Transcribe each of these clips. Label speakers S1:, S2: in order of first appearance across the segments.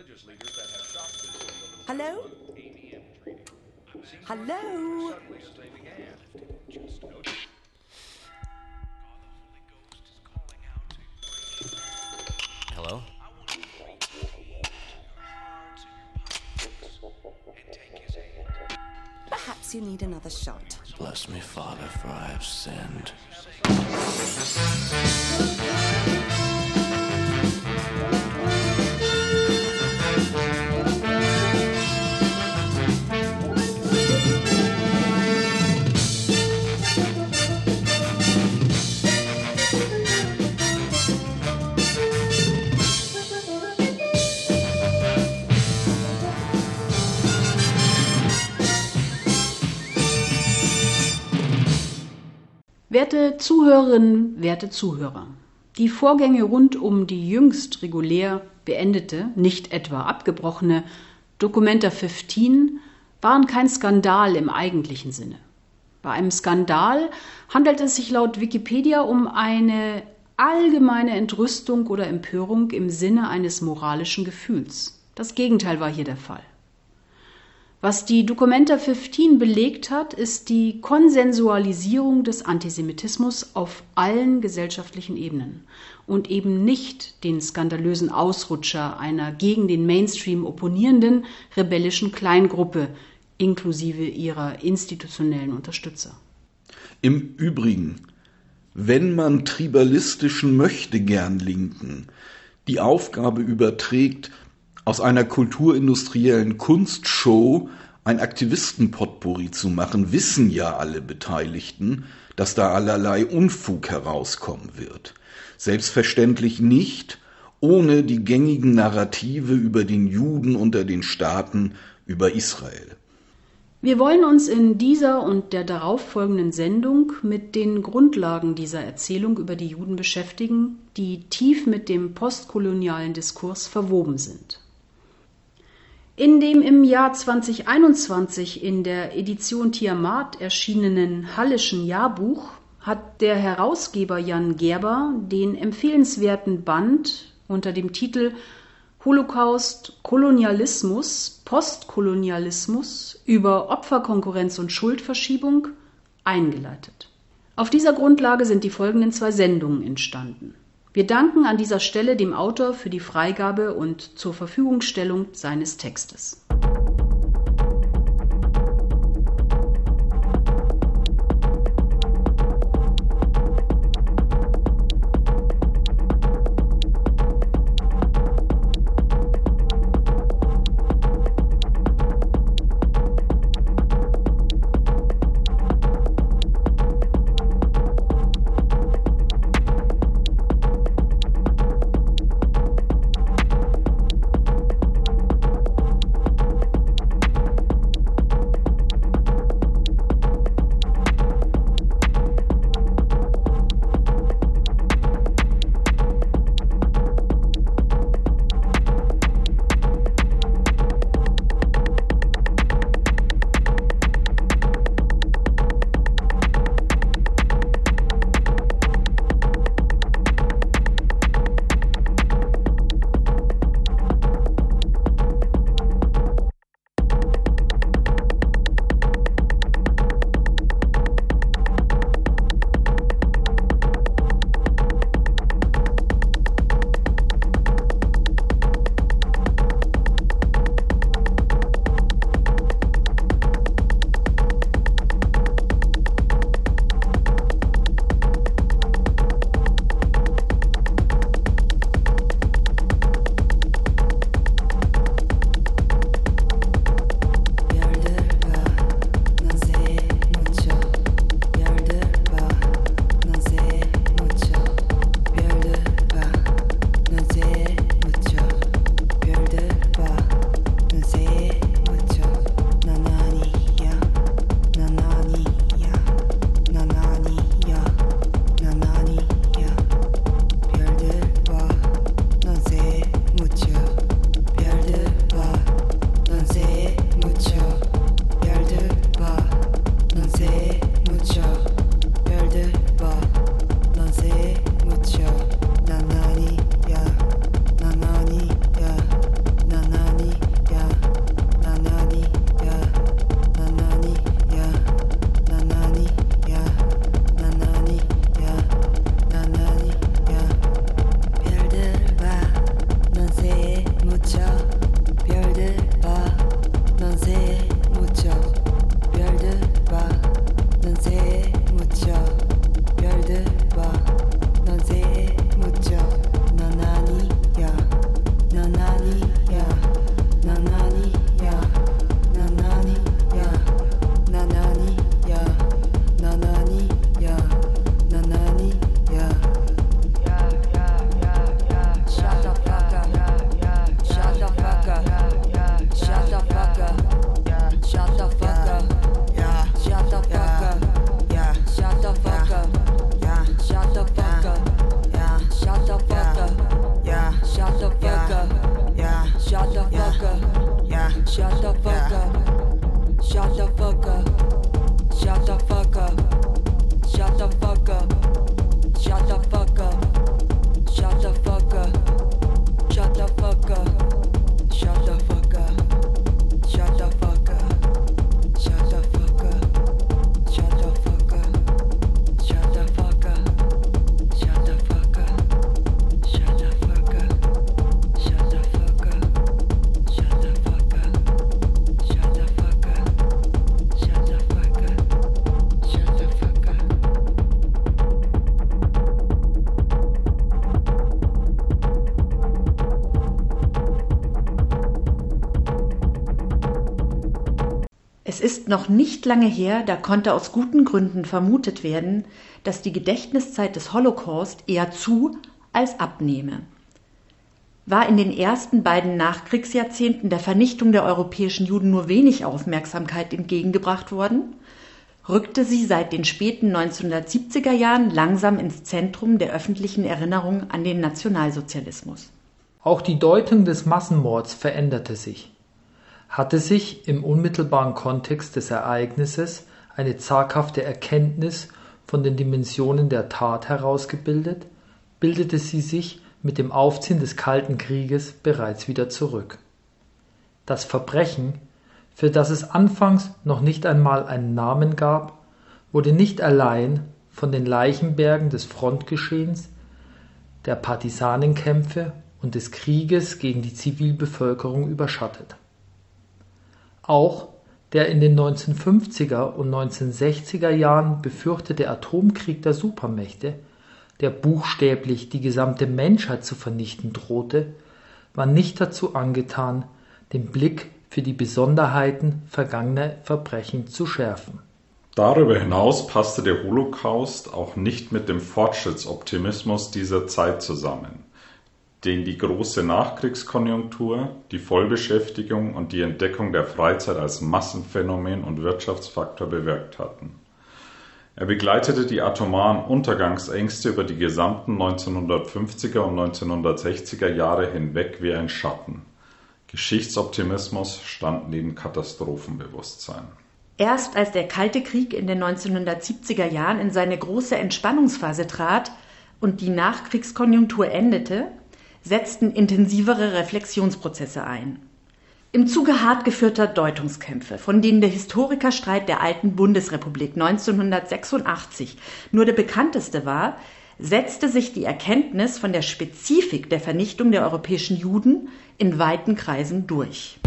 S1: religious leaders that have shocked this over Hello? Hello?
S2: Hello?
S1: Perhaps you need another shot.
S3: Bless me, Father, for I have sinned.
S4: Werte Zuhörerinnen, werte Zuhörer, die Vorgänge rund um die jüngst regulär beendete, nicht etwa abgebrochene Documenta 15 waren kein Skandal im eigentlichen Sinne. Bei einem Skandal handelt es sich laut Wikipedia um eine allgemeine Entrüstung oder Empörung im Sinne eines moralischen Gefühls. Das Gegenteil war hier der Fall. Was die Documenta 15 belegt hat, ist die Konsensualisierung des Antisemitismus auf allen gesellschaftlichen Ebenen und eben nicht den skandalösen Ausrutscher einer gegen den Mainstream opponierenden rebellischen Kleingruppe inklusive ihrer institutionellen Unterstützer.
S5: Im Übrigen, wenn man tribalistischen Möchtegern-Linken die Aufgabe überträgt, aus einer kulturindustriellen Kunstshow ein Aktivistenpotpourri zu machen, wissen ja alle Beteiligten, dass da allerlei Unfug herauskommen wird. Selbstverständlich nicht ohne die gängigen Narrative über den Juden unter den Staaten, über Israel.
S4: Wir wollen uns in dieser und der darauffolgenden Sendung mit den Grundlagen dieser Erzählung über die Juden beschäftigen, die tief mit dem postkolonialen Diskurs verwoben sind. In dem im Jahr 2021 in der Edition Tiamat erschienenen Hallischen Jahrbuch hat der Herausgeber Jan Gerber den empfehlenswerten Band unter dem Titel Holocaust, Kolonialismus, Postkolonialismus über Opferkonkurrenz und Schuldverschiebung eingeleitet. Auf dieser Grundlage sind die folgenden zwei Sendungen entstanden. Wir danken an dieser Stelle dem Autor für die Freigabe und zur Verfügungstellung seines Textes.
S6: Noch nicht lange her, da konnte aus guten Gründen vermutet werden, dass die Gedächtniszeit des Holocaust eher zu als abnehme. War in den ersten beiden Nachkriegsjahrzehnten der Vernichtung der europäischen Juden nur wenig Aufmerksamkeit entgegengebracht worden, rückte sie seit den späten 1970er Jahren langsam ins Zentrum der öffentlichen Erinnerung an den Nationalsozialismus.
S7: Auch die Deutung des Massenmords veränderte sich. Hatte sich im unmittelbaren Kontext des Ereignisses eine zaghafte Erkenntnis von den Dimensionen der Tat herausgebildet, bildete sie sich mit dem Aufziehen des Kalten Krieges bereits wieder zurück. Das Verbrechen für das es anfangs noch nicht einmal einen Namen gab, wurde nicht allein von den Leichenbergen des Frontgeschehens, der Partisanenkämpfe und des Krieges gegen die Zivilbevölkerung überschattet. Auch der in den 1950er und 1960er Jahren befürchtete Atomkrieg der Supermächte, der buchstäblich die gesamte Menschheit zu vernichten drohte, war nicht dazu angetan, den Blick für die Besonderheiten vergangener Verbrechen zu schärfen.
S8: Darüber hinaus passte der Holocaust auch nicht mit dem Fortschrittsoptimismus dieser Zeit zusammen, den die große Nachkriegskonjunktur, die Vollbeschäftigung und die Entdeckung der Freizeit als Massenphänomen und Wirtschaftsfaktor bewirkt hatten. Er begleitete die atomaren Untergangsängste über die gesamten 1950er und 1960er Jahre hinweg wie ein Schatten. Geschichtsoptimismus stand neben Katastrophenbewusstsein.
S6: Erst als der Kalte Krieg in den 1970er Jahren in seine große Entspannungsphase trat und die Nachkriegskonjunktur endete, setzten intensivere Reflexionsprozesse ein. Im Zuge hart geführter Deutungskämpfe, von denen der Historikerstreit der alten Bundesrepublik 1986 nur der bekannteste war, setzte sich die Erkenntnis von der Spezifik der Vernichtung der europäischen Juden in weiten Kreisen durch.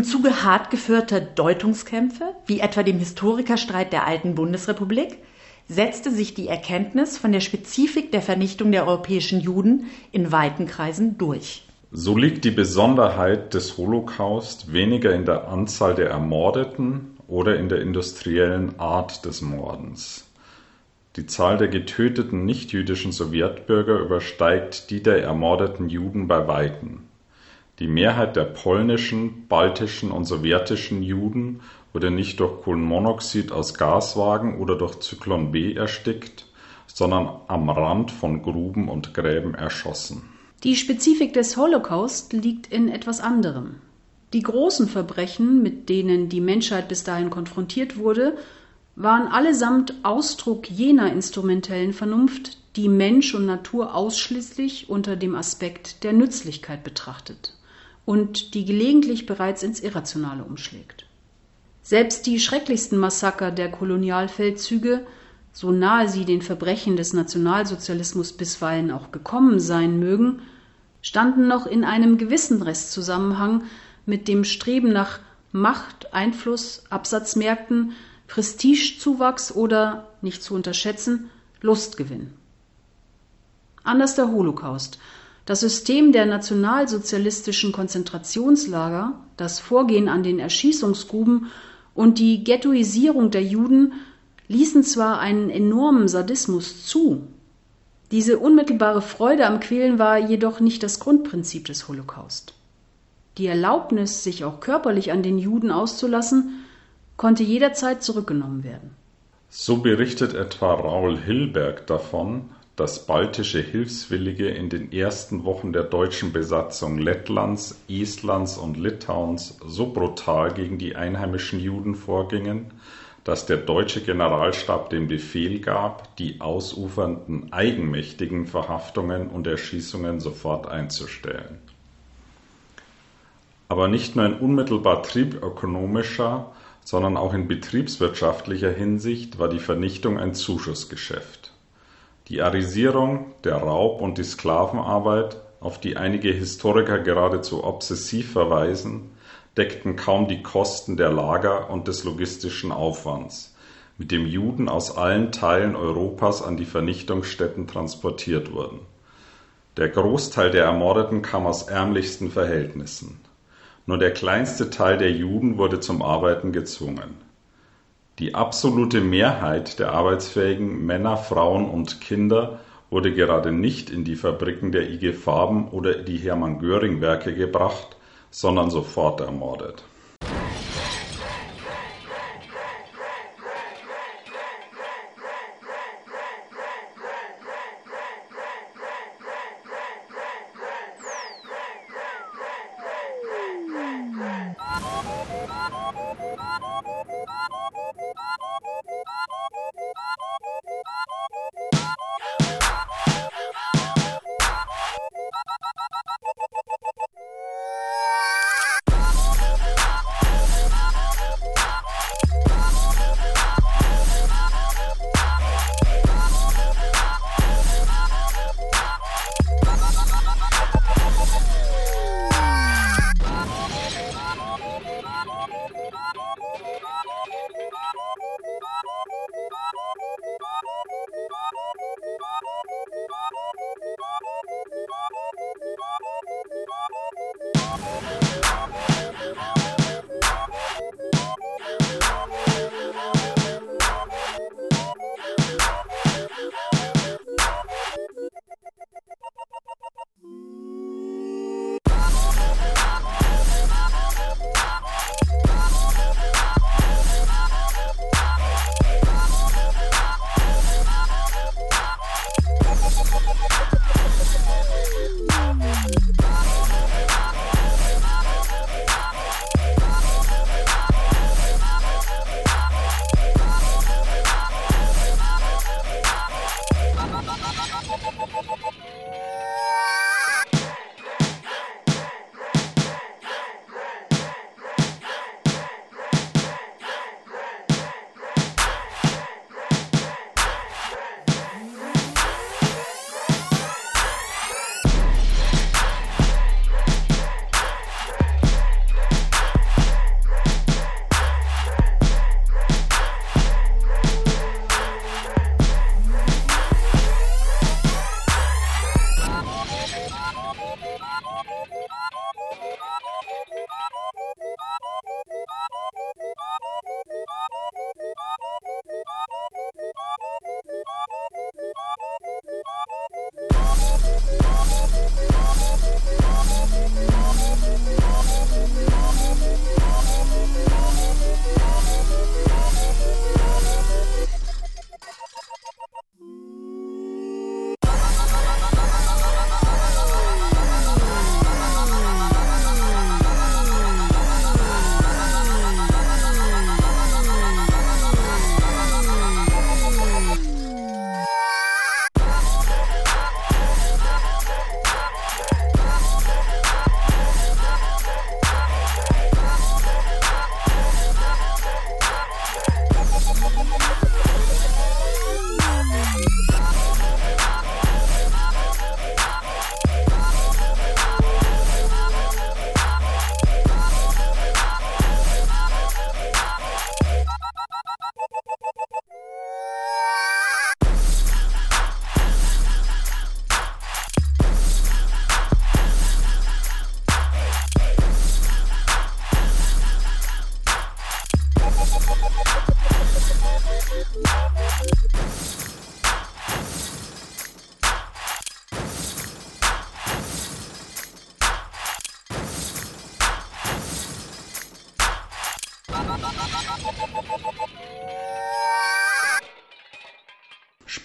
S6: Im Zuge hart geführter Deutungskämpfe, wie etwa dem Historikerstreit der alten Bundesrepublik, setzte sich die Erkenntnis von der Spezifik der Vernichtung der europäischen Juden in weiten Kreisen durch.
S8: So liegt die Besonderheit des Holocaust weniger in der Anzahl der Ermordeten oder in der industriellen Art des Mordens. Die Zahl der getöteten nichtjüdischen Sowjetbürger übersteigt die der ermordeten Juden bei weitem. Die Mehrheit der polnischen, baltischen und sowjetischen Juden wurde nicht durch Kohlenmonoxid aus Gaswagen oder durch Zyklon B erstickt, sondern am Rand von Gruben und Gräben erschossen.
S4: Die Spezifik des Holocaust liegt in etwas anderem. Die großen Verbrechen, mit denen die Menschheit bis dahin konfrontiert wurde, waren allesamt Ausdruck jener instrumentellen Vernunft, die Mensch und Natur ausschließlich unter dem Aspekt der Nützlichkeit betrachtet und die gelegentlich bereits ins Irrationale umschlägt. Selbst die schrecklichsten Massaker der Kolonialfeldzüge, so nahe sie den Verbrechen des Nationalsozialismus bisweilen auch gekommen sein mögen, standen noch in einem gewissen Restzusammenhang mit dem Streben nach Macht, Einfluss, Absatzmärkten, Prestigezuwachs oder, nicht zu unterschätzen, Lustgewinn. Anders der Holocaust, das System der nationalsozialistischen Konzentrationslager, das Vorgehen an den Erschießungsgruben und die Ghettoisierung der Juden ließen zwar einen enormen Sadismus zu, diese unmittelbare Freude am Quälen war jedoch nicht das Grundprinzip des Holocaust. Die Erlaubnis, sich auch körperlich an den Juden auszulassen, konnte jederzeit zurückgenommen werden.
S8: So berichtet etwa Raul Hilberg davon, dass baltische Hilfswillige in den ersten Wochen der deutschen Besatzung Lettlands, Estlands und Litauens so brutal gegen die einheimischen Juden vorgingen, dass der deutsche Generalstab den Befehl gab, die ausufernden eigenmächtigen Verhaftungen und Erschießungen sofort einzustellen. Aber nicht nur in unmittelbar triebökonomischer, sondern auch in betriebswirtschaftlicher Hinsicht war die Vernichtung ein Zuschussgeschäft. Die Arisierung, der Raub und die Sklavenarbeit, auf die einige Historiker geradezu obsessiv verweisen, deckten kaum die Kosten der Lager und des logistischen Aufwands, mit dem Juden aus allen Teilen Europas an die Vernichtungsstätten transportiert wurden. Der Großteil der Ermordeten kam aus ärmlichsten Verhältnissen. Nur der kleinste Teil der Juden wurde zum Arbeiten gezwungen die absolute Mehrheit der arbeitsfähigen Männer, Frauen und Kinder wurde gerade nicht in die Fabriken der IG Farben oder die Hermann Göring Werke gebracht, sondern sofort ermordet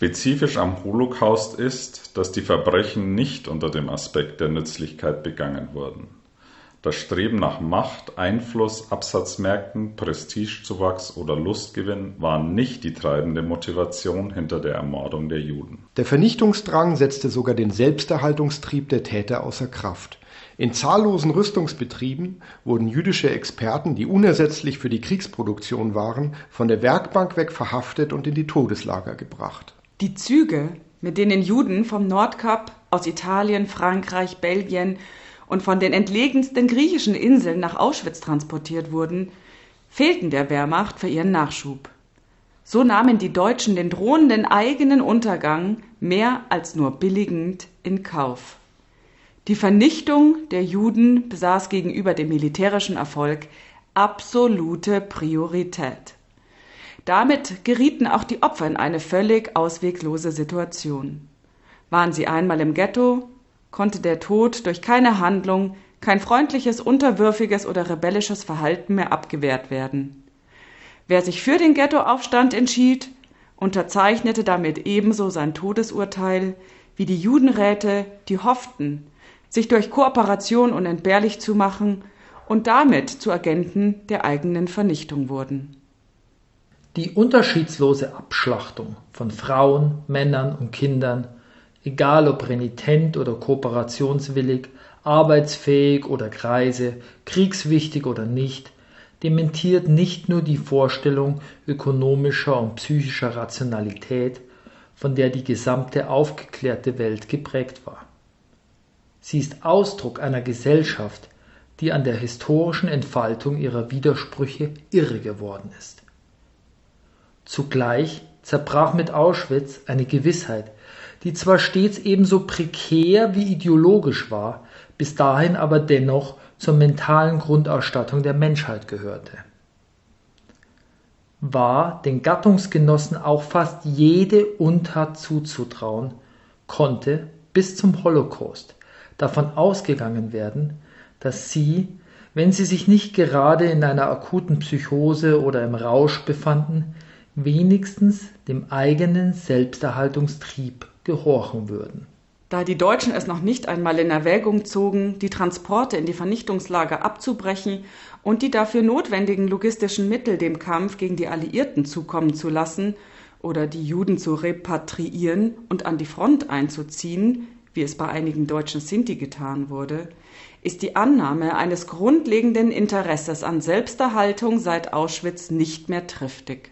S8: Spezifisch am Holocaust ist, dass die Verbrechen nicht unter dem Aspekt der Nützlichkeit begangen wurden. Das Streben nach Macht, Einfluss, Absatzmärkten, Prestigezuwachs oder Lustgewinn waren nicht die treibende Motivation hinter der Ermordung der Juden.
S9: Der Vernichtungsdrang setzte sogar den Selbsterhaltungstrieb der Täter außer Kraft. In zahllosen Rüstungsbetrieben wurden jüdische Experten, die unersetzlich für die Kriegsproduktion waren, von der Werkbank weg verhaftet und in die Todeslager gebracht.
S10: Die Züge, mit denen Juden vom Nordkap, aus Italien, Frankreich, Belgien und von den entlegensten griechischen Inseln nach Auschwitz transportiert wurden, fehlten der Wehrmacht für ihren Nachschub. So nahmen die Deutschen den drohenden eigenen Untergang mehr als nur billigend in Kauf. Die Vernichtung der Juden besaß gegenüber dem militärischen Erfolg absolute Priorität. Damit gerieten auch die Opfer in eine völlig ausweglose Situation. Waren sie einmal im Ghetto, konnte der Tod durch keine Handlung, kein freundliches, unterwürfiges oder rebellisches Verhalten mehr abgewehrt werden. Wer sich für den Ghettoaufstand entschied, unterzeichnete damit ebenso sein Todesurteil wie die Judenräte, die hofften, sich durch Kooperation unentbehrlich zu machen und damit zu Agenten der eigenen Vernichtung wurden.
S7: Die unterschiedslose Abschlachtung von Frauen, Männern und Kindern, egal ob renitent oder kooperationswillig, arbeitsfähig oder greise, kriegswichtig oder nicht, dementiert nicht nur die Vorstellung ökonomischer und psychischer Rationalität, von der die gesamte aufgeklärte Welt geprägt war. Sie ist Ausdruck einer Gesellschaft, die an der historischen Entfaltung ihrer Widersprüche irre geworden ist. Zugleich zerbrach mit Auschwitz eine Gewissheit, die zwar stets ebenso prekär wie ideologisch war, bis dahin aber dennoch zur mentalen Grundausstattung der Menschheit gehörte. War den Gattungsgenossen auch fast jede Untat zuzutrauen, konnte bis zum Holocaust davon ausgegangen werden, dass sie, wenn sie sich nicht gerade in einer akuten Psychose oder im Rausch befanden, wenigstens dem eigenen Selbsterhaltungstrieb gehorchen würden.
S10: Da die Deutschen es noch nicht einmal in Erwägung zogen, die Transporte in die Vernichtungslager abzubrechen und die dafür notwendigen logistischen Mittel dem Kampf gegen die Alliierten zukommen zu lassen oder die Juden zu repatriieren und an die Front einzuziehen, wie es bei einigen deutschen Sinti getan wurde, ist die Annahme eines grundlegenden Interesses an Selbsterhaltung seit Auschwitz nicht mehr triftig.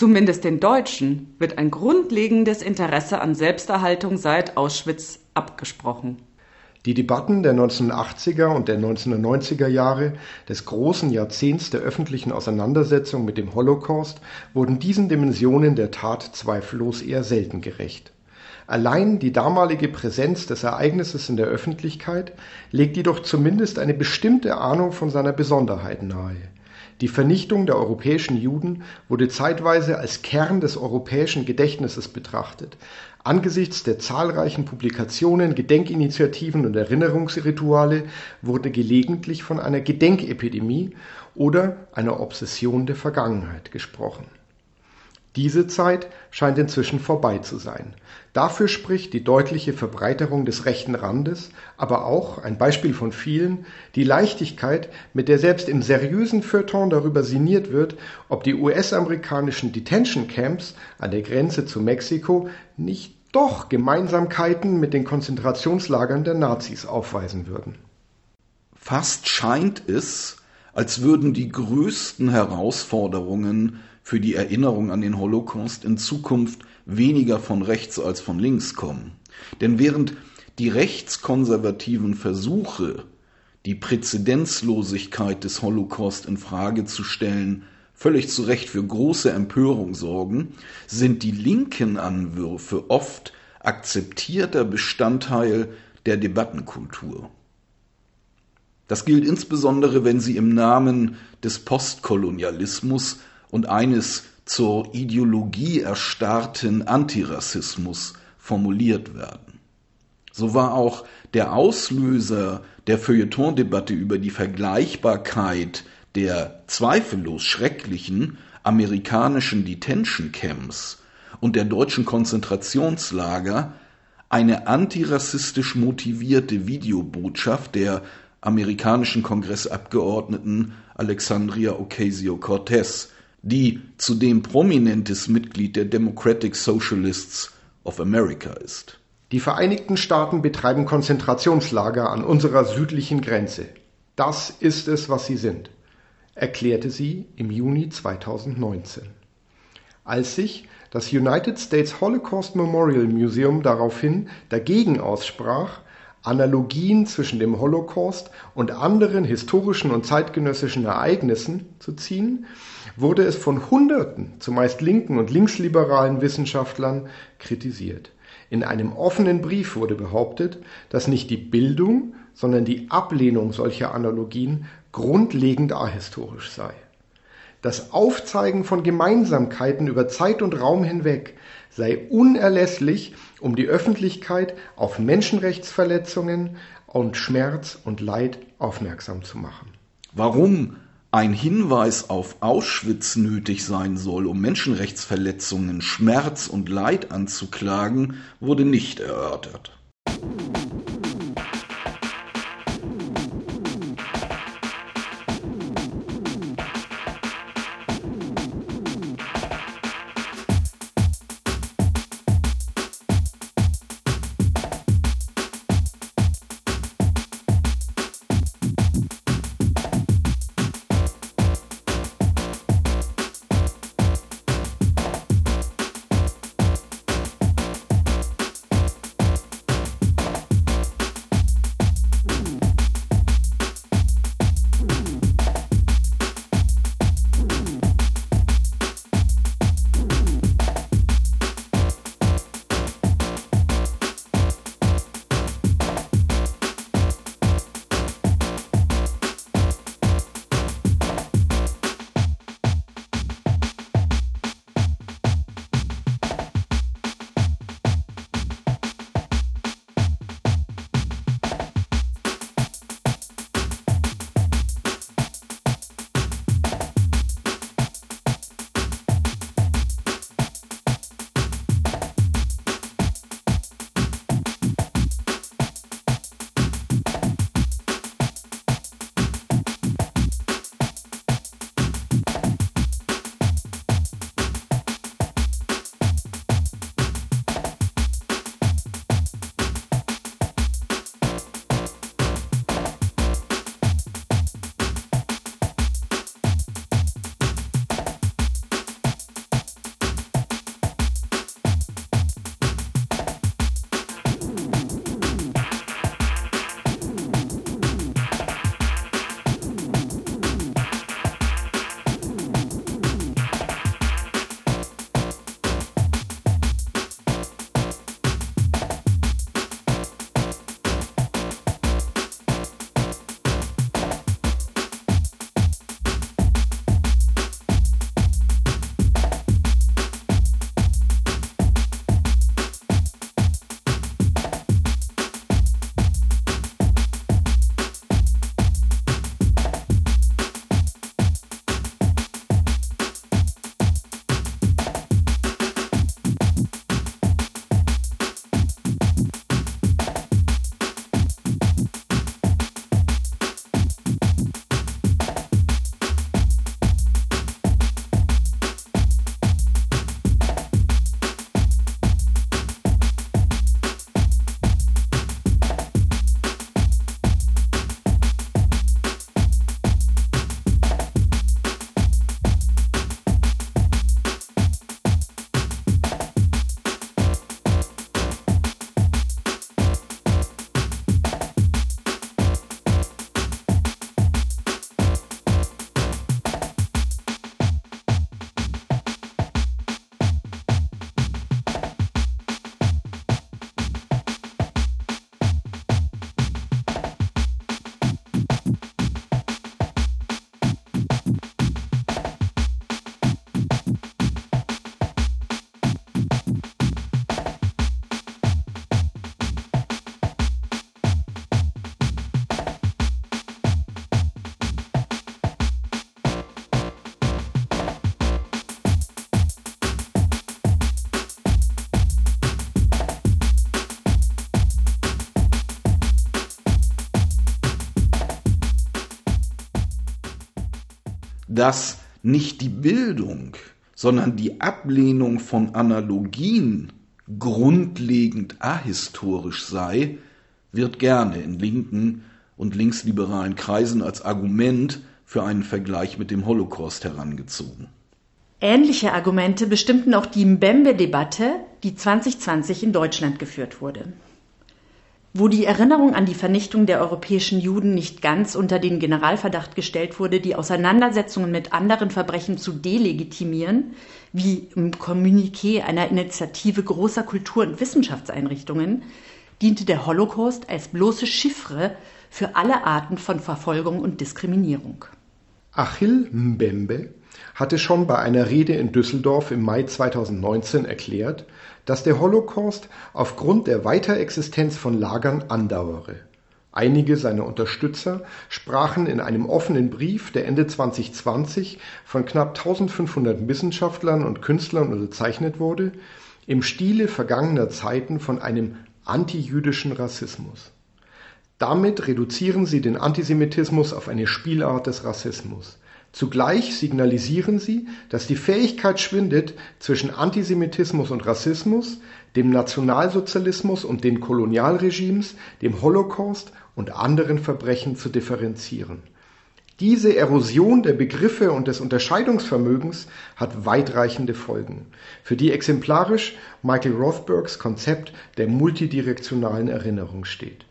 S10: Zumindest den Deutschen wird ein grundlegendes Interesse an Selbsterhaltung seit Auschwitz abgesprochen.
S9: Die Debatten der 1980er und der 1990er Jahre, des großen Jahrzehnts der öffentlichen Auseinandersetzung mit dem Holocaust, wurden diesen Dimensionen der Tat zweifellos eher selten gerecht. Allein die damalige Präsenz des Ereignisses in der Öffentlichkeit legt jedoch zumindest eine bestimmte Ahnung von seiner Besonderheit nahe. Die Vernichtung der europäischen Juden wurde zeitweise als Kern des europäischen Gedächtnisses betrachtet. Angesichts der zahlreichen Publikationen, Gedenkinitiativen und Erinnerungsrituale wurde gelegentlich von einer Gedenkepidemie oder einer Obsession der Vergangenheit gesprochen diese Zeit scheint inzwischen vorbei zu sein. Dafür spricht die deutliche Verbreiterung des rechten Randes, aber auch, ein Beispiel von vielen, die Leichtigkeit, mit der selbst im seriösen Feuilleton darüber sinniert wird, ob die US-amerikanischen Detention Camps an der Grenze zu Mexiko nicht doch Gemeinsamkeiten mit den Konzentrationslagern der Nazis aufweisen würden.
S5: Fast scheint es, als würden die größten Herausforderungen für die Erinnerung an den Holocaust in Zukunft weniger von rechts als von links kommen. Denn während die rechtskonservativen Versuche, die Präzedenzlosigkeit des Holocaust in Frage zu stellen, völlig zu Recht für große Empörung sorgen, sind die linken Anwürfe oft akzeptierter Bestandteil der Debattenkultur. Das gilt insbesondere, wenn sie im Namen des Postkolonialismus und eines zur Ideologie erstarrten Antirassismus formuliert werden. So war auch der Auslöser der Feuilleton-Debatte über die Vergleichbarkeit der zweifellos schrecklichen amerikanischen Detention Camps und der deutschen Konzentrationslager eine antirassistisch motivierte Videobotschaft der amerikanischen Kongressabgeordneten Alexandria Ocasio-Cortez, die zudem prominentes Mitglied der Democratic Socialists of America ist.
S9: Die Vereinigten Staaten betreiben Konzentrationslager an unserer südlichen Grenze. Das ist es, was sie sind, erklärte sie im Juni 2019. Als sich das United States Holocaust Memorial Museum daraufhin dagegen aussprach, Analogien zwischen dem Holocaust und anderen historischen und zeitgenössischen Ereignissen zu ziehen, wurde es von Hunderten, zumeist linken und linksliberalen Wissenschaftlern kritisiert. In einem offenen Brief wurde behauptet, dass nicht die Bildung, sondern die Ablehnung solcher Analogien grundlegend ahistorisch sei. Das Aufzeigen von Gemeinsamkeiten über Zeit und Raum hinweg sei unerlässlich, um die Öffentlichkeit auf Menschenrechtsverletzungen und Schmerz und Leid aufmerksam zu machen.
S5: Warum ein Hinweis auf Auschwitz nötig sein soll, um Menschenrechtsverletzungen, Schmerz und Leid anzuklagen, wurde nicht erörtert. Dass nicht die Bildung, sondern die Ablehnung von Analogien grundlegend ahistorisch sei, wird gerne in linken und linksliberalen Kreisen als Argument für einen Vergleich mit dem Holocaust herangezogen.
S6: Ähnliche Argumente bestimmten auch die Mbembe-Debatte, die 2020 in Deutschland geführt wurde. Wo die Erinnerung an die Vernichtung der europäischen Juden nicht ganz unter den Generalverdacht gestellt wurde, die Auseinandersetzungen mit anderen Verbrechen zu delegitimieren, wie im Kommuniqué einer Initiative großer Kultur- und Wissenschaftseinrichtungen, diente der Holocaust als bloße Chiffre für alle Arten von Verfolgung und Diskriminierung.
S9: Achille Mbembe hatte schon bei einer Rede in Düsseldorf im Mai 2019 erklärt, dass der Holocaust aufgrund der Weiterexistenz von Lagern andauere. Einige seiner Unterstützer sprachen in einem offenen Brief, der Ende 2020 von knapp 1500 Wissenschaftlern und Künstlern unterzeichnet wurde, im Stile vergangener Zeiten von einem antijüdischen Rassismus. Damit reduzieren sie den Antisemitismus auf eine Spielart des Rassismus. Zugleich signalisieren sie, dass die Fähigkeit schwindet, zwischen Antisemitismus und Rassismus, dem Nationalsozialismus und den Kolonialregimes, dem Holocaust und anderen Verbrechen zu differenzieren. Diese Erosion der Begriffe und des Unterscheidungsvermögens hat weitreichende Folgen, für die exemplarisch Michael Rothbergs Konzept der multidirektionalen Erinnerung steht.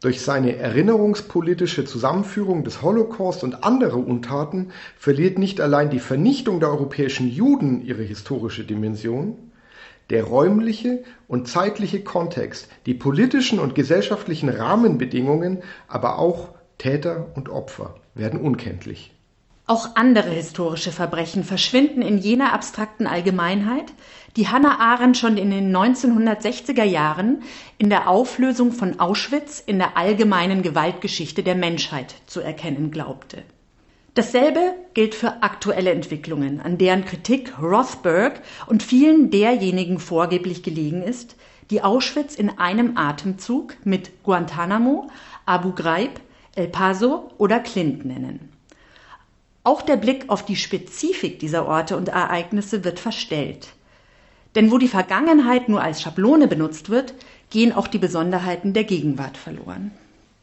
S9: Durch seine erinnerungspolitische Zusammenführung des Holocaust und andere Untaten verliert nicht allein die Vernichtung der europäischen Juden ihre historische Dimension, der räumliche und zeitliche Kontext, die politischen und gesellschaftlichen Rahmenbedingungen, aber auch Täter und Opfer werden unkenntlich.
S6: Auch andere historische Verbrechen verschwinden in jener abstrakten Allgemeinheit, die Hannah Arendt schon in den 1960er Jahren in der Auflösung von Auschwitz in der allgemeinen Gewaltgeschichte der Menschheit zu erkennen glaubte. Dasselbe gilt für aktuelle Entwicklungen, an deren Kritik Rothberg und vielen derjenigen vorgeblich gelegen ist, die Auschwitz in einem Atemzug mit Guantanamo, Abu Ghraib, El Paso oder Clint nennen. Auch der Blick auf die Spezifik dieser Orte und Ereignisse wird verstellt. Denn wo die Vergangenheit nur als Schablone benutzt wird, gehen auch die Besonderheiten der Gegenwart verloren.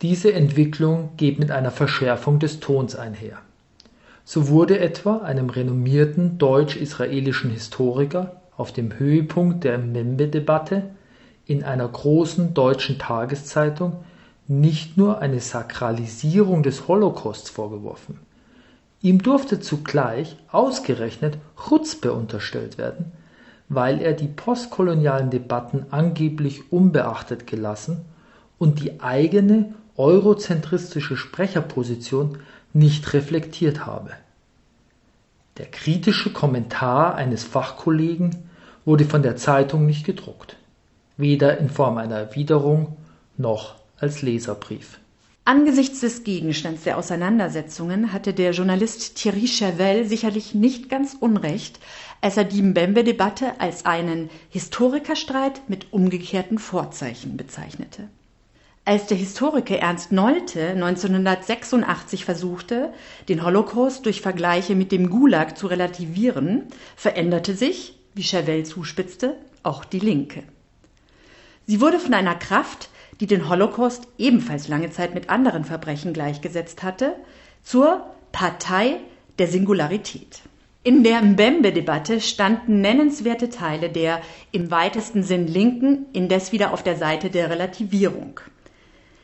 S7: Diese Entwicklung geht mit einer Verschärfung des Tons einher. So wurde etwa einem renommierten deutsch-israelischen Historiker auf dem Höhepunkt der Membe-Debatte in einer großen deutschen Tageszeitung nicht nur eine Sakralisierung des Holocausts vorgeworfen. Ihm durfte zugleich ausgerechnet Chutzpe unterstellt werden, weil er die postkolonialen Debatten angeblich unbeachtet gelassen und die eigene eurozentristische Sprecherposition nicht reflektiert habe. Der kritische Kommentar eines Fachkollegen wurde von der Zeitung nicht gedruckt, weder in Form einer Erwiderung noch als Leserbrief.
S6: Angesichts des Gegenstands der Auseinandersetzungen hatte der Journalist Thierry Chauvel sicherlich nicht ganz unrecht, als er die Mbembe-Debatte als einen Historikerstreit mit umgekehrten Vorzeichen bezeichnete. Als der Historiker Ernst Nolte 1986 versuchte, den Holocaust durch Vergleiche mit dem Gulag zu relativieren, veränderte sich, wie Chauvel zuspitzte, auch die Linke. Sie wurde von einer Kraft, die den Holocaust ebenfalls lange Zeit mit anderen Verbrechen gleichgesetzt hatte, zur Partei der Singularität. In der Mbembe-Debatte standen nennenswerte Teile der im weitesten Sinn Linken indes wieder auf der Seite der Relativierung.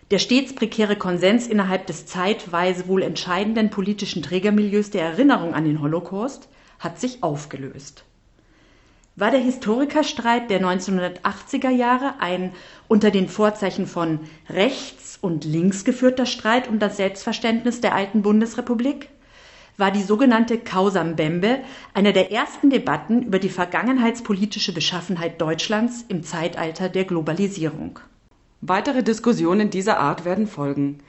S6: Der stets prekäre Konsens innerhalb des zeitweise wohl entscheidenden politischen Trägermilieus der Erinnerung an den Holocaust hat sich aufgelöst. War der Historikerstreit der 1980er Jahre ein unter den Vorzeichen von rechts und links geführter Streit um das Selbstverständnis der alten Bundesrepublik? war die sogenannte Causa Mbembe eine der ersten Debatten über die vergangenheitspolitische Beschaffenheit Deutschlands im Zeitalter der Globalisierung.
S10: Weitere Diskussionen dieser Art werden folgen.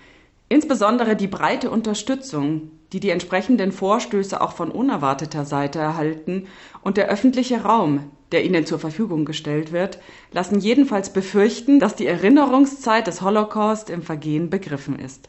S10: Insbesondere die breite Unterstützung, die die entsprechenden Vorstöße auch von unerwarteter Seite erhalten, und der öffentliche Raum, der ihnen zur Verfügung gestellt wird, lassen jedenfalls befürchten, dass die Erinnerungszeit des Holocaust im Vergehen begriffen ist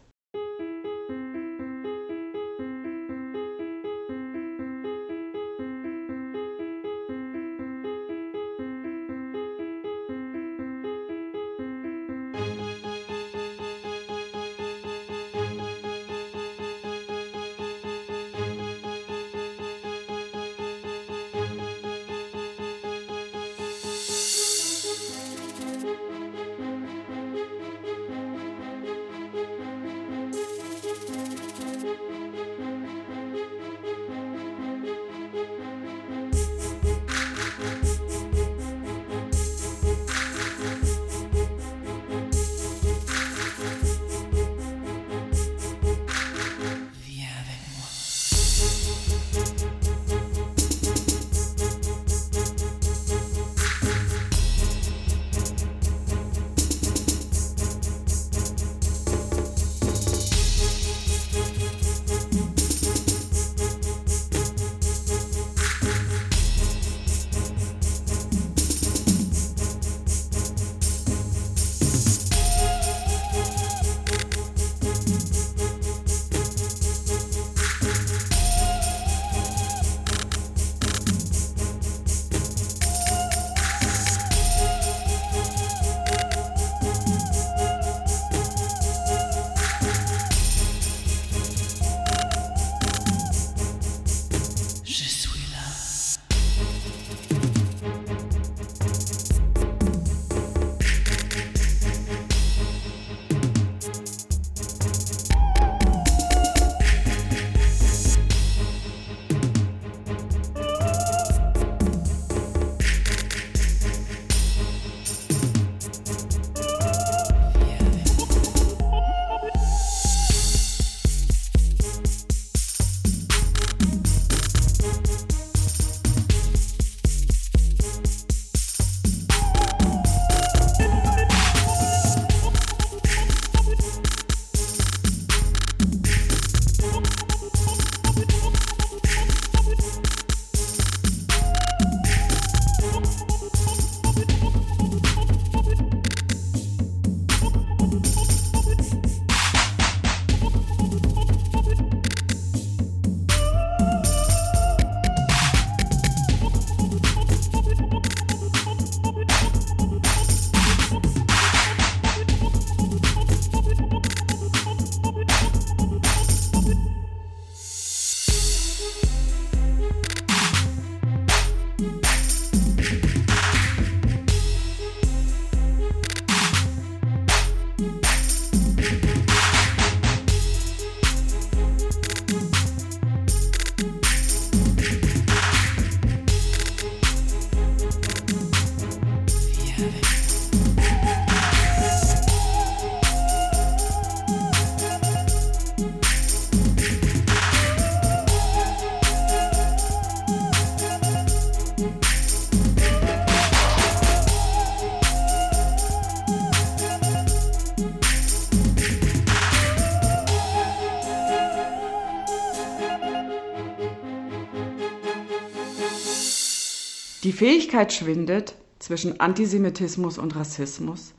S10: Fähigkeit schwindet, zwischen Antisemitismus und Rassismus,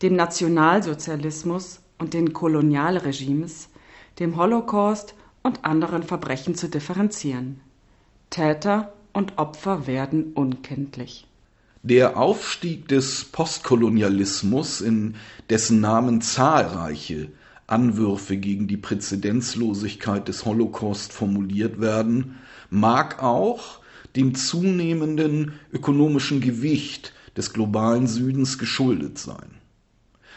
S10: dem Nationalsozialismus und den Kolonialregimes, dem Holocaust und anderen Verbrechen zu differenzieren. Täter und Opfer werden unkenntlich.
S5: Der Aufstieg des Postkolonialismus, in dessen Namen zahlreiche Anwürfe gegen die Präzedenzlosigkeit des Holocaust formuliert werden, mag auch dem zunehmenden ökonomischen Gewicht des globalen Südens geschuldet sein.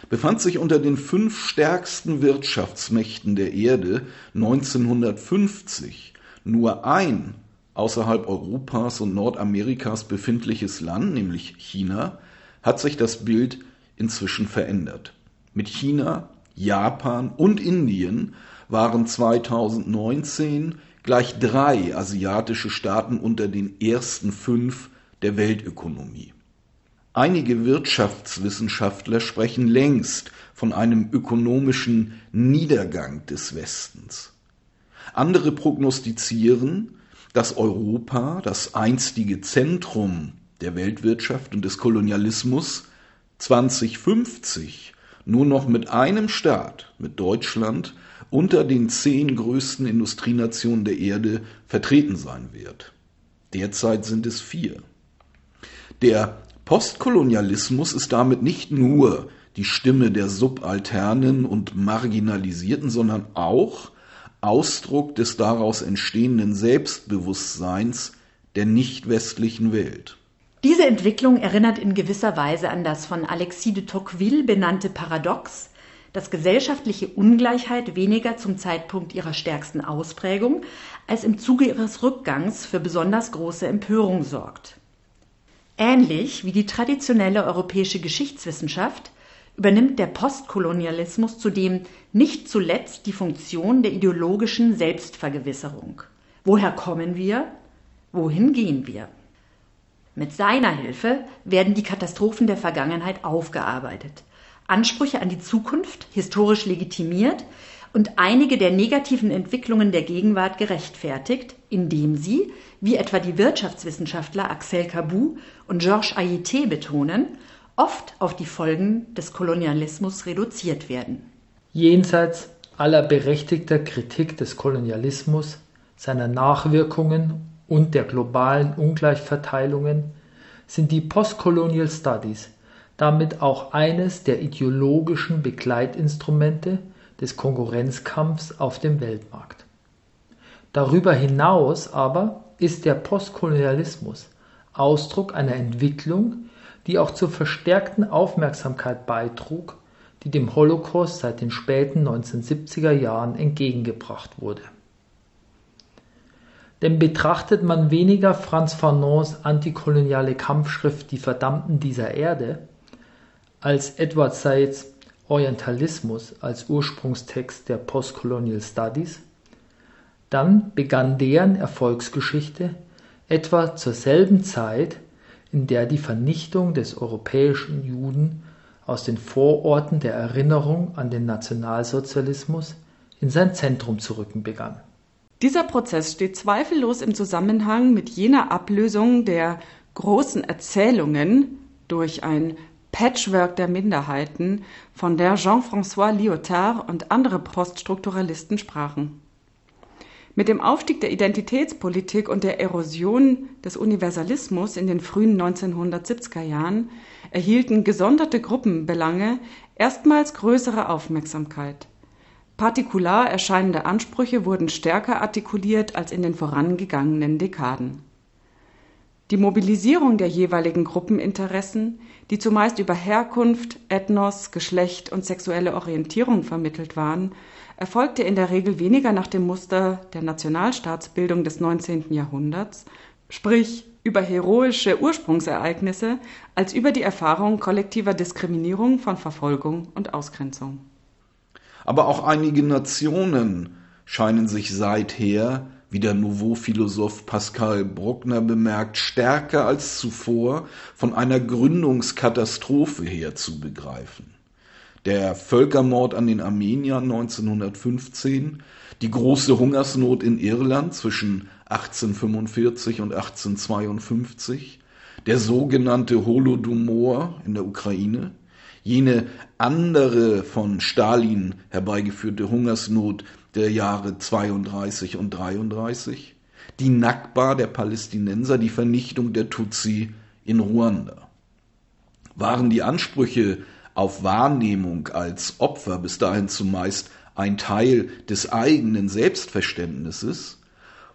S5: Befand sich unter den fünf stärksten Wirtschaftsmächten der Erde 1950 nur ein außerhalb Europas und Nordamerikas befindliches Land, nämlich China, hat sich das Bild inzwischen verändert. Mit China, Japan und Indien waren 2019 gleich drei asiatische Staaten unter den ersten fünf der Weltökonomie. Einige Wirtschaftswissenschaftler sprechen längst von einem ökonomischen Niedergang des Westens. Andere prognostizieren, dass Europa, das einstige Zentrum der Weltwirtschaft und des Kolonialismus, 2050 nur noch mit einem Staat, mit Deutschland, unter den zehn größten Industrienationen der Erde vertreten sein wird. Derzeit sind es vier. Der Postkolonialismus ist damit nicht nur die Stimme der Subalternen und Marginalisierten, sondern auch Ausdruck des daraus entstehenden Selbstbewusstseins der nicht westlichen Welt.
S6: Diese Entwicklung erinnert in gewisser Weise an das von Alexis de Tocqueville benannte Paradox, dass gesellschaftliche Ungleichheit weniger zum Zeitpunkt ihrer stärksten Ausprägung als im Zuge ihres Rückgangs für besonders große Empörung sorgt. Ähnlich wie die traditionelle europäische Geschichtswissenschaft übernimmt der Postkolonialismus zudem nicht zuletzt die Funktion der ideologischen Selbstvergewisserung. Woher kommen wir? Wohin gehen wir? Mit seiner Hilfe werden die Katastrophen der Vergangenheit aufgearbeitet, Ansprüche an die Zukunft historisch legitimiert und einige der negativen Entwicklungen der Gegenwart gerechtfertigt, indem sie, wie etwa die Wirtschaftswissenschaftler Axel Kabou und Georges Ayité betonen, oft auf die Folgen des Kolonialismus reduziert werden.
S7: Jenseits aller berechtigter Kritik des Kolonialismus, seiner Nachwirkungen und der globalen Ungleichverteilungen sind die Postcolonial Studies damit auch eines der ideologischen Begleitinstrumente des Konkurrenzkampfs auf dem Weltmarkt. Darüber hinaus aber ist der Postkolonialismus Ausdruck einer Entwicklung, die auch zur verstärkten Aufmerksamkeit beitrug, die dem Holocaust seit den späten 1970er Jahren entgegengebracht wurde. Denn betrachtet man weniger Franz Fanons antikoloniale Kampfschrift Die Verdammten dieser Erde als Edward Saids Orientalismus als Ursprungstext der Postcolonial Studies, dann begann deren Erfolgsgeschichte etwa zur selben Zeit in der die Vernichtung des europäischen Juden aus den Vororten der Erinnerung an den Nationalsozialismus in sein Zentrum zu rücken begann.
S10: Dieser Prozess steht zweifellos im Zusammenhang mit jener Ablösung der großen Erzählungen durch ein Patchwork der Minderheiten, von der Jean-François Lyotard und andere Poststrukturalisten sprachen mit dem Aufstieg der Identitätspolitik und der Erosion des Universalismus in den frühen 1970er Jahren erhielten gesonderte Gruppenbelange erstmals größere Aufmerksamkeit. Partikular erscheinende Ansprüche wurden stärker artikuliert als in den vorangegangenen Dekaden. Die Mobilisierung der jeweiligen Gruppeninteressen, die zumeist über Herkunft, Ethnos, Geschlecht und sexuelle Orientierung vermittelt waren erfolgte in der Regel weniger nach dem Muster der Nationalstaatsbildung des 19. Jahrhunderts, sprich über heroische Ursprungsereignisse, als über die Erfahrung kollektiver Diskriminierung von Verfolgung und Ausgrenzung.
S5: Aber auch einige Nationen scheinen sich seither, wie der Nouveau-Philosoph Pascal Bruckner bemerkt, stärker als zuvor von einer Gründungskatastrophe her zu begreifen. Der Völkermord an den Armeniern 1915, die große Hungersnot in Irland zwischen 1845 und 1852, der sogenannte Holodomor in der Ukraine, jene andere von Stalin herbeigeführte Hungersnot der Jahre 32 und 33, die Nakba der Palästinenser, die Vernichtung der Tutsi in Ruanda. Waren die Ansprüche auf Wahrnehmung als Opfer bis dahin zumeist ein Teil des eigenen Selbstverständnisses,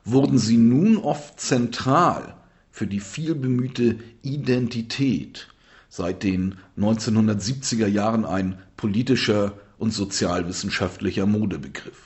S5: wurden sie nun oft zentral für die vielbemühte Identität, seit den 1970er Jahren ein politischer und sozialwissenschaftlicher Modebegriff.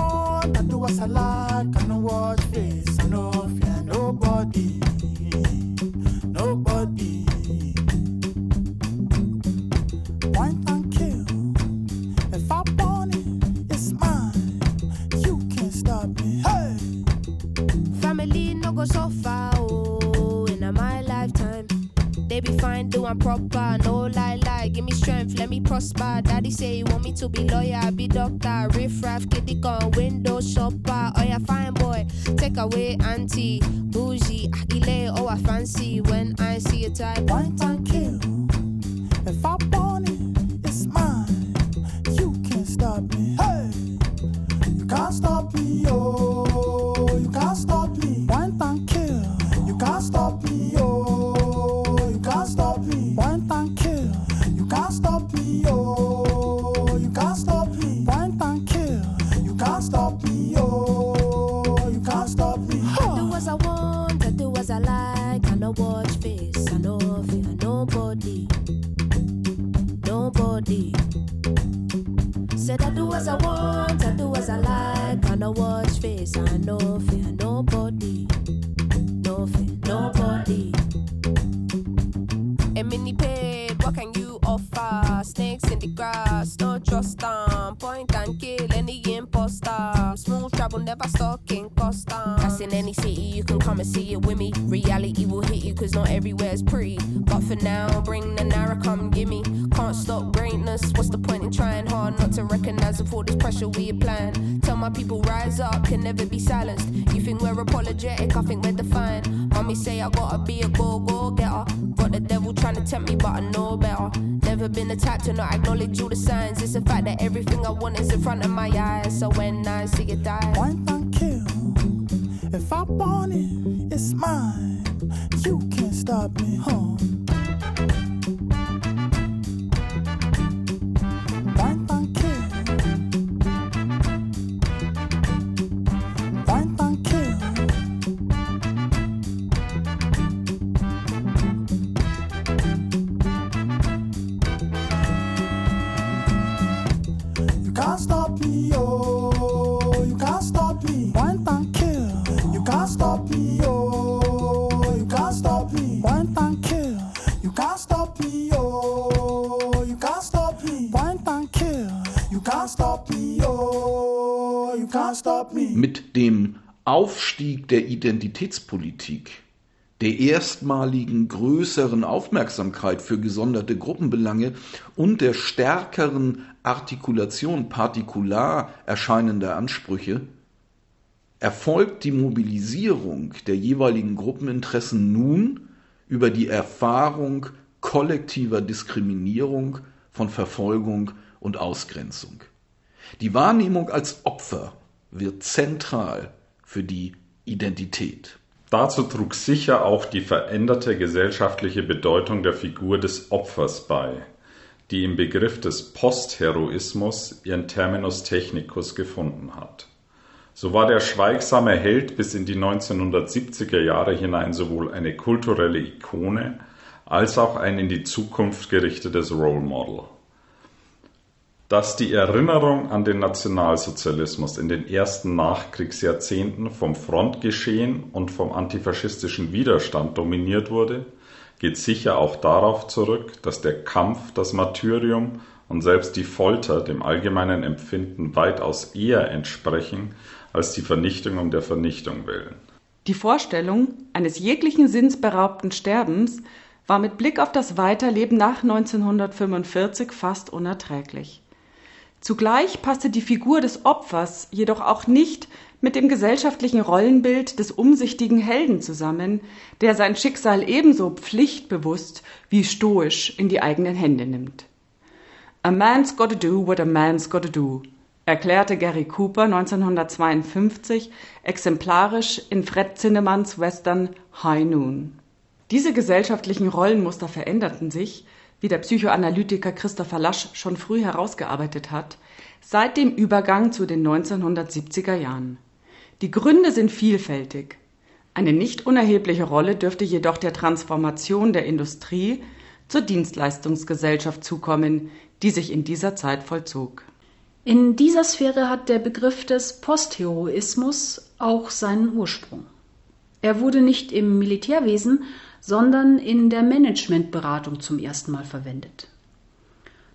S11: doing proper. No lie, lie, give me strength, let me prosper. Daddy say he want me to be lawyer, be doctor, riff raff, kitty gun, window shopper. Oh yeah, fine boy, take away auntie, bougie, agile, oh I fancy when I see a type. One time
S12: kill.
S5: Mit dem Aufstieg der Identitätspolitik, der erstmaligen größeren Aufmerksamkeit für gesonderte Gruppenbelange und der stärkeren Artikulation partikular erscheinender Ansprüche erfolgt die Mobilisierung der jeweiligen Gruppeninteressen nun über die Erfahrung kollektiver Diskriminierung, von Verfolgung und Ausgrenzung. Die Wahrnehmung als Opfer wird zentral für die Identität.
S8: Dazu trug sicher auch die veränderte gesellschaftliche Bedeutung der Figur des Opfers bei, die im Begriff des Postheroismus ihren Terminus technicus gefunden hat. So war der schweigsame Held bis in die 1970er Jahre hinein sowohl eine kulturelle Ikone als auch ein in die Zukunft gerichtetes Role Model. Dass die Erinnerung an den Nationalsozialismus in den ersten Nachkriegsjahrzehnten vom Frontgeschehen und vom antifaschistischen Widerstand dominiert wurde, geht sicher auch darauf zurück, dass der Kampf das Martyrium und selbst die Folter dem allgemeinen Empfinden weitaus eher entsprechen als die Vernichtung um der Vernichtung willen.
S10: Die Vorstellung eines jeglichen sinnsberaubten Sterbens war mit Blick auf das Weiterleben nach 1945 fast unerträglich. Zugleich passte die Figur des Opfers jedoch auch nicht mit dem gesellschaftlichen Rollenbild des umsichtigen Helden zusammen, der sein Schicksal ebenso pflichtbewusst wie stoisch in die eigenen Hände nimmt. A man's gotta do what a man's gotta do, erklärte Gary Cooper 1952 exemplarisch in Fred Zinnemans Western High Noon. Diese gesellschaftlichen Rollenmuster veränderten sich, wie der Psychoanalytiker Christopher Lasch schon früh herausgearbeitet hat, seit dem Übergang zu den 1970er Jahren. Die Gründe sind vielfältig. Eine nicht unerhebliche Rolle dürfte jedoch der Transformation der Industrie zur Dienstleistungsgesellschaft zukommen, die sich in dieser Zeit vollzog.
S4: In dieser Sphäre hat der Begriff des Postheroismus auch seinen Ursprung. Er wurde nicht im Militärwesen, sondern in der Managementberatung zum ersten Mal verwendet.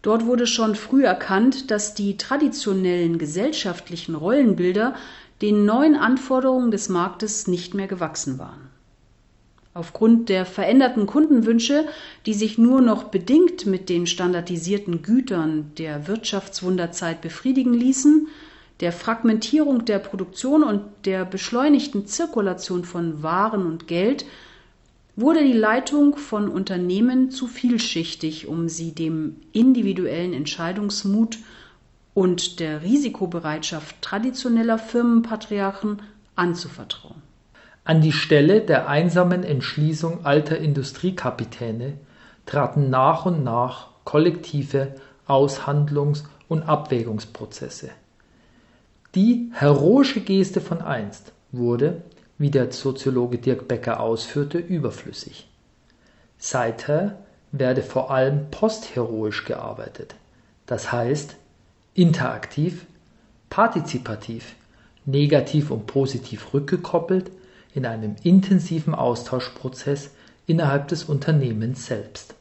S4: Dort wurde schon früh erkannt, dass die traditionellen gesellschaftlichen Rollenbilder den neuen Anforderungen des Marktes nicht mehr gewachsen waren. Aufgrund der veränderten Kundenwünsche, die sich nur noch bedingt mit den standardisierten Gütern der Wirtschaftswunderzeit befriedigen ließen, der Fragmentierung der Produktion und der beschleunigten Zirkulation von Waren und Geld wurde die Leitung von Unternehmen zu vielschichtig, um sie dem individuellen Entscheidungsmut und der Risikobereitschaft traditioneller Firmenpatriarchen anzuvertrauen.
S7: An die Stelle der einsamen Entschließung alter Industriekapitäne traten nach und nach kollektive Aushandlungs- und Abwägungsprozesse. Die heroische Geste von einst wurde, wie der Soziologe Dirk Becker ausführte, überflüssig. Seither werde vor allem postheroisch gearbeitet, das heißt interaktiv, partizipativ, negativ und positiv rückgekoppelt, in einem intensiven Austauschprozess innerhalb des Unternehmens selbst.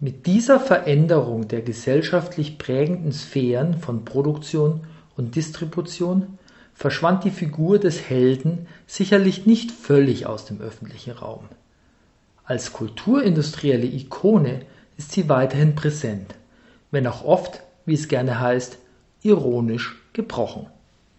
S7: Mit dieser Veränderung der gesellschaftlich prägenden Sphären von Produktion und Distribution verschwand die Figur des Helden sicherlich nicht völlig aus dem öffentlichen Raum. Als kulturindustrielle Ikone ist sie weiterhin präsent, wenn auch oft, wie es gerne heißt, ironisch gebrochen.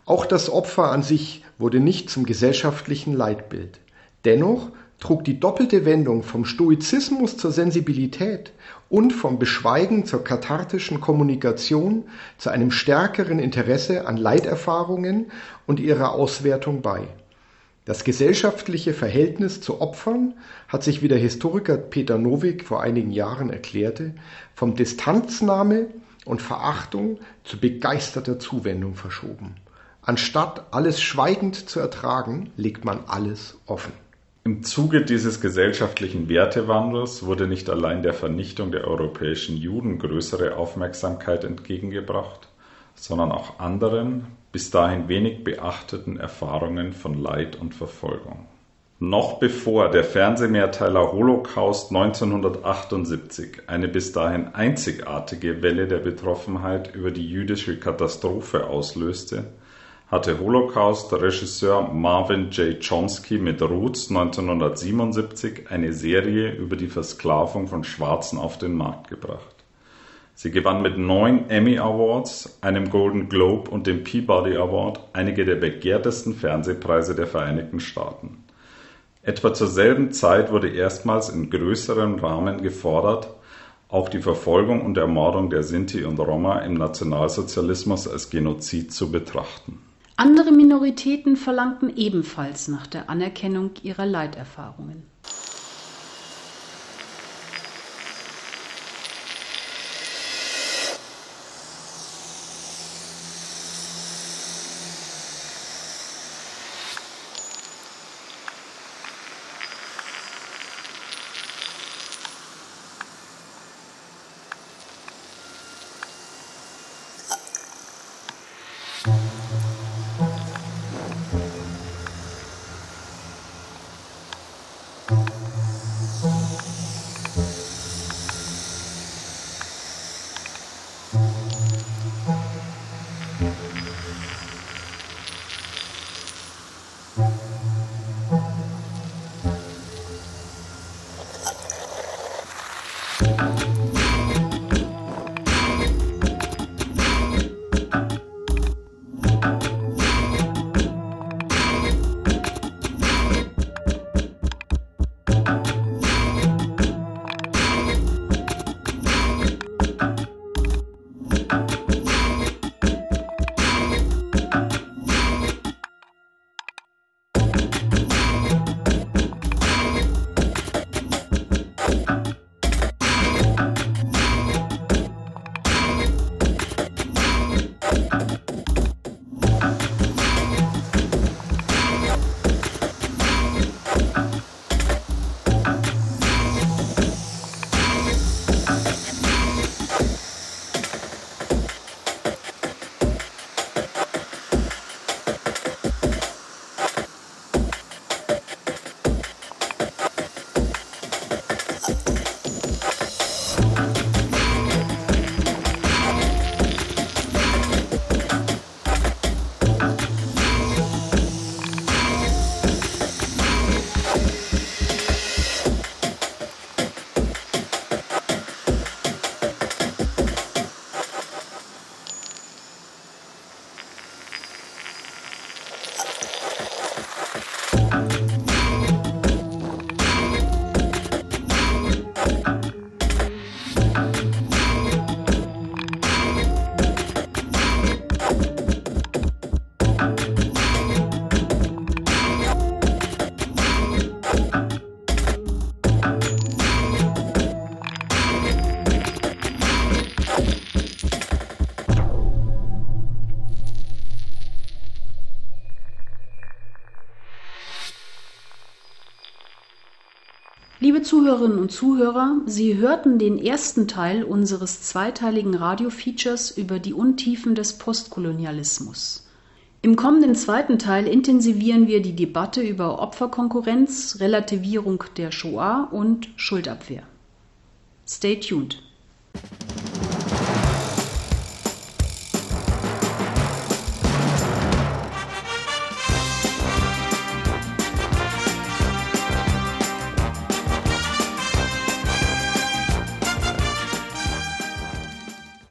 S9: Auch das Opfer an sich wurde nicht zum gesellschaftlichen Leitbild. Dennoch trug die doppelte Wendung vom Stoizismus zur Sensibilität und vom Beschweigen zur kathartischen Kommunikation zu einem stärkeren Interesse an Leiterfahrungen und ihrer Auswertung bei. Das gesellschaftliche Verhältnis zu Opfern hat sich, wie der Historiker Peter Nowik vor einigen Jahren erklärte, vom Distanznahme und Verachtung zu begeisterter Zuwendung verschoben. Anstatt alles schweigend zu ertragen, legt man alles offen.
S8: Im Zuge dieses gesellschaftlichen Wertewandels wurde nicht allein der Vernichtung der europäischen Juden größere Aufmerksamkeit entgegengebracht, sondern auch anderen, bis dahin wenig beachteten Erfahrungen von Leid und Verfolgung. Noch bevor der Fernsehmehrteiler Holocaust 1978 eine bis dahin einzigartige Welle der Betroffenheit über die jüdische Katastrophe auslöste, hatte Holocaust-Regisseur Marvin J. Chomsky mit Roots 1977 eine Serie über die Versklavung von Schwarzen auf den Markt gebracht. Sie gewann mit neun Emmy Awards, einem Golden Globe und dem Peabody Award einige der begehrtesten Fernsehpreise der Vereinigten Staaten. Etwa zur selben Zeit wurde erstmals in größerem Rahmen gefordert, auch die Verfolgung und Ermordung der Sinti und Roma im Nationalsozialismus als Genozid zu betrachten.
S4: Andere Minoritäten verlangten ebenfalls nach der Anerkennung ihrer Leiterfahrungen. Zuhörerinnen und Zuhörer, Sie hörten den ersten Teil unseres zweiteiligen Radiofeatures über die Untiefen des Postkolonialismus. Im kommenden zweiten Teil intensivieren wir die Debatte über Opferkonkurrenz, Relativierung der Shoah und Schuldabwehr. Stay tuned.